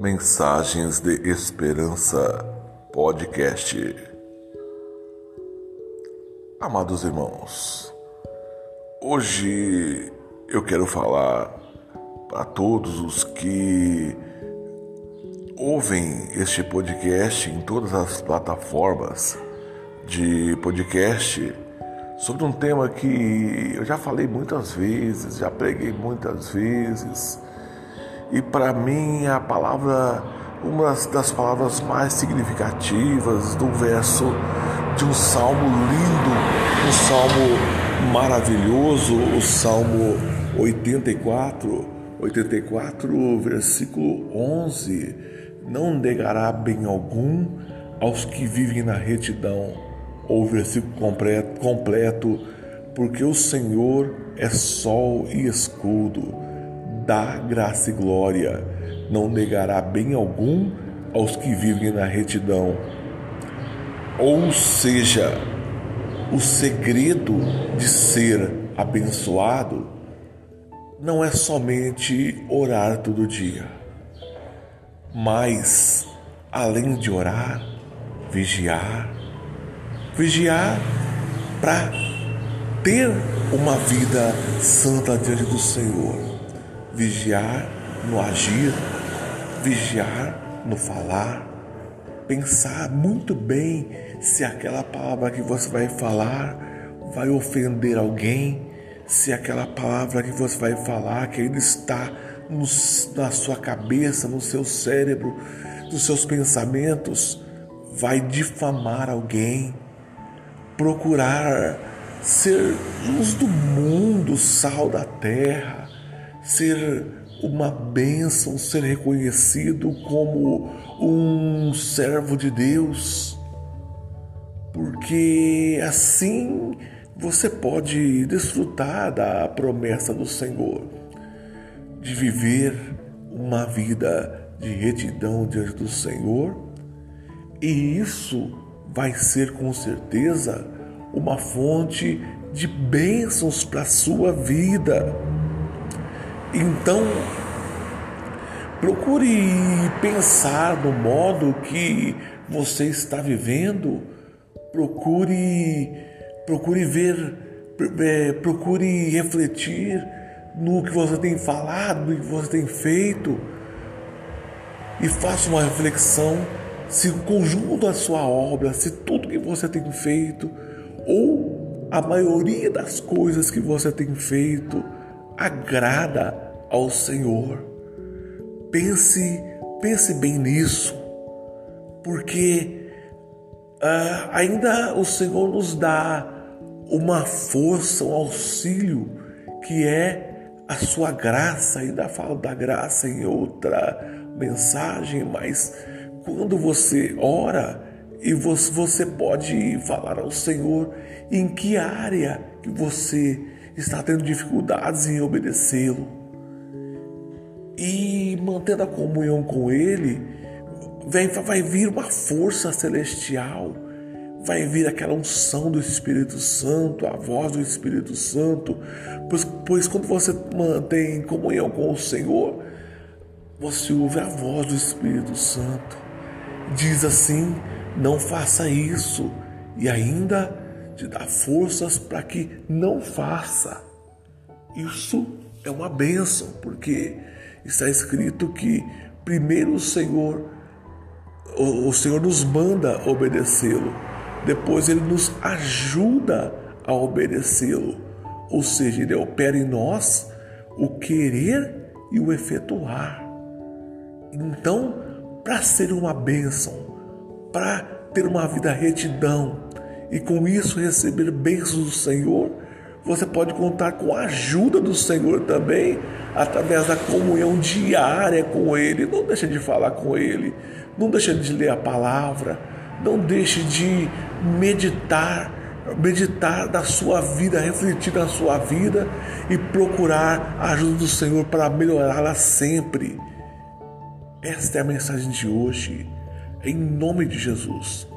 Mensagens de Esperança Podcast. Amados irmãos, hoje eu quero falar a todos os que ouvem este podcast em todas as plataformas de podcast sobre um tema que eu já falei muitas vezes, já preguei muitas vezes e para mim a palavra, uma das palavras mais significativas do verso de um salmo lindo, um salmo maravilhoso, o salmo 84, 84, versículo 11: Não negará bem algum aos que vivem na retidão. Ou versículo completo, completo porque o Senhor é sol e escudo dá graça e glória, não negará bem algum aos que vivem na retidão. Ou seja, o segredo de ser abençoado não é somente orar todo dia, mas além de orar, vigiar, vigiar para ter uma vida santa diante do Senhor vigiar no agir, vigiar no falar, pensar muito bem se aquela palavra que você vai falar vai ofender alguém, se aquela palavra que você vai falar que ainda está no, na sua cabeça, no seu cérebro, nos seus pensamentos, vai difamar alguém, procurar ser luz do mundo, sal da terra, ser uma bênção, ser reconhecido como um servo de Deus, porque assim você pode desfrutar da promessa do Senhor de viver uma vida de retidão diante do Senhor, e isso vai ser com certeza uma fonte de bênçãos para a sua vida. Então, procure pensar no modo que você está vivendo, procure procure ver, é, procure refletir no que você tem falado, no que você tem feito. E faça uma reflexão se o conjunto da sua obra, se tudo que você tem feito ou a maioria das coisas que você tem feito agrada ao Senhor. Pense, pense bem nisso, porque uh, ainda o Senhor nos dá uma força, um auxílio que é a sua graça. Ainda falo da graça em outra mensagem, mas quando você ora e você, você pode falar ao Senhor em que área que você está tendo dificuldades em obedecê-lo. E mantendo a comunhão com Ele, vai, vai vir uma força celestial, vai vir aquela unção do Espírito Santo, a voz do Espírito Santo, pois, pois quando você mantém comunhão com o Senhor, você ouve a voz do Espírito Santo. Diz assim: não faça isso, e ainda dá forças para que não faça. Isso é uma bênção, porque está escrito que primeiro o Senhor, o Senhor nos manda obedecê-lo, depois ele nos ajuda a obedecê-lo. Ou seja, ele opera em nós o querer e o efetuar. Então, para ser uma bênção, para ter uma vida retidão, e com isso receber bênçãos do Senhor, você pode contar com a ajuda do Senhor também, através da comunhão diária com Ele. Não deixe de falar com Ele, não deixe de ler a palavra, não deixe de meditar, meditar da sua vida, refletir na sua vida e procurar a ajuda do Senhor para melhorá-la sempre. Esta é a mensagem de hoje, em nome de Jesus.